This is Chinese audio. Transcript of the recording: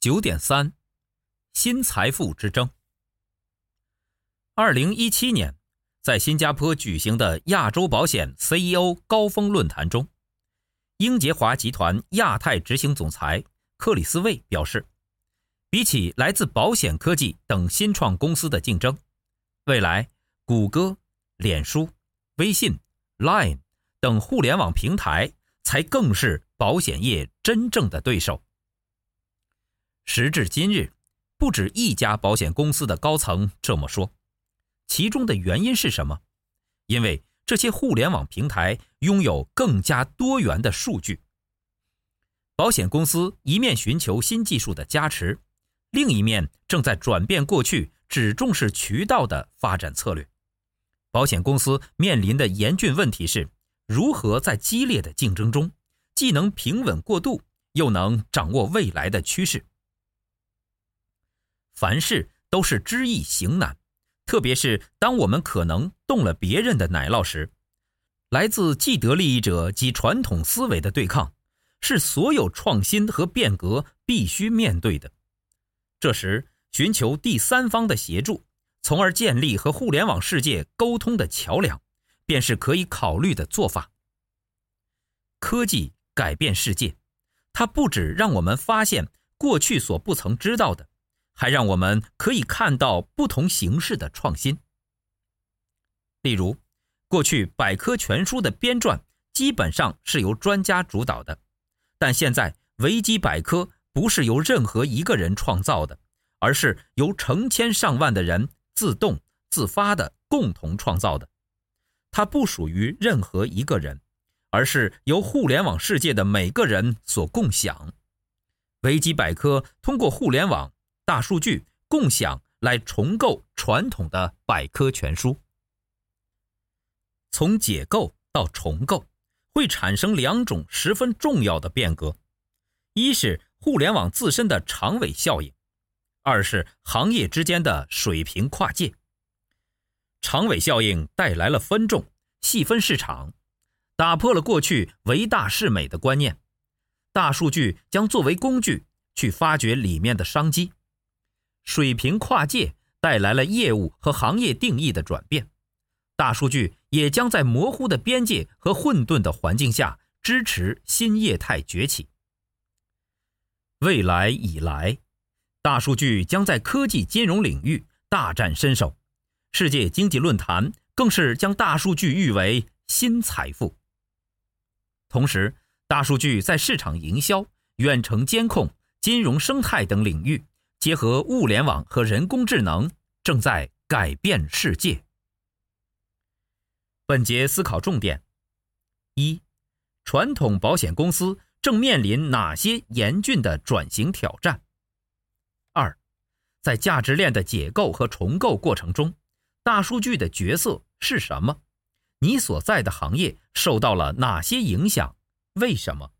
九点三，新财富之争。二零一七年，在新加坡举行的亚洲保险 CEO 高峰论坛中，英杰华集团亚太执行总裁克里斯魏表示，比起来自保险科技等新创公司的竞争，未来谷歌、脸书、微信、Line 等互联网平台才更是保险业真正的对手。时至今日，不止一家保险公司的高层这么说。其中的原因是什么？因为这些互联网平台拥有更加多元的数据。保险公司一面寻求新技术的加持，另一面正在转变过去只重视渠道的发展策略。保险公司面临的严峻问题是，如何在激烈的竞争中，既能平稳过渡，又能掌握未来的趋势。凡事都是知易行难。特别是当我们可能动了别人的奶酪时，来自既得利益者及传统思维的对抗，是所有创新和变革必须面对的。这时，寻求第三方的协助，从而建立和互联网世界沟通的桥梁，便是可以考虑的做法。科技改变世界，它不只让我们发现过去所不曾知道的。还让我们可以看到不同形式的创新。例如，过去百科全书的编撰基本上是由专家主导的，但现在维基百科不是由任何一个人创造的，而是由成千上万的人自动自发的共同创造的。它不属于任何一个人，而是由互联网世界的每个人所共享。维基百科通过互联网。大数据共享来重构传统的百科全书。从解构到重构，会产生两种十分重要的变革：一是互联网自身的长尾效应，二是行业之间的水平跨界。长尾效应带来了分众、细分市场，打破了过去唯大是美的观念。大数据将作为工具去发掘里面的商机。水平跨界带来了业务和行业定义的转变，大数据也将在模糊的边界和混沌的环境下支持新业态崛起。未来已来，大数据将在科技金融领域大展身手，世界经济论坛更是将大数据誉为新财富。同时，大数据在市场营销、远程监控、金融生态等领域。结合物联网和人工智能，正在改变世界。本节思考重点：一、传统保险公司正面临哪些严峻的转型挑战？二、在价值链的解构和重构过程中，大数据的角色是什么？你所在的行业受到了哪些影响？为什么？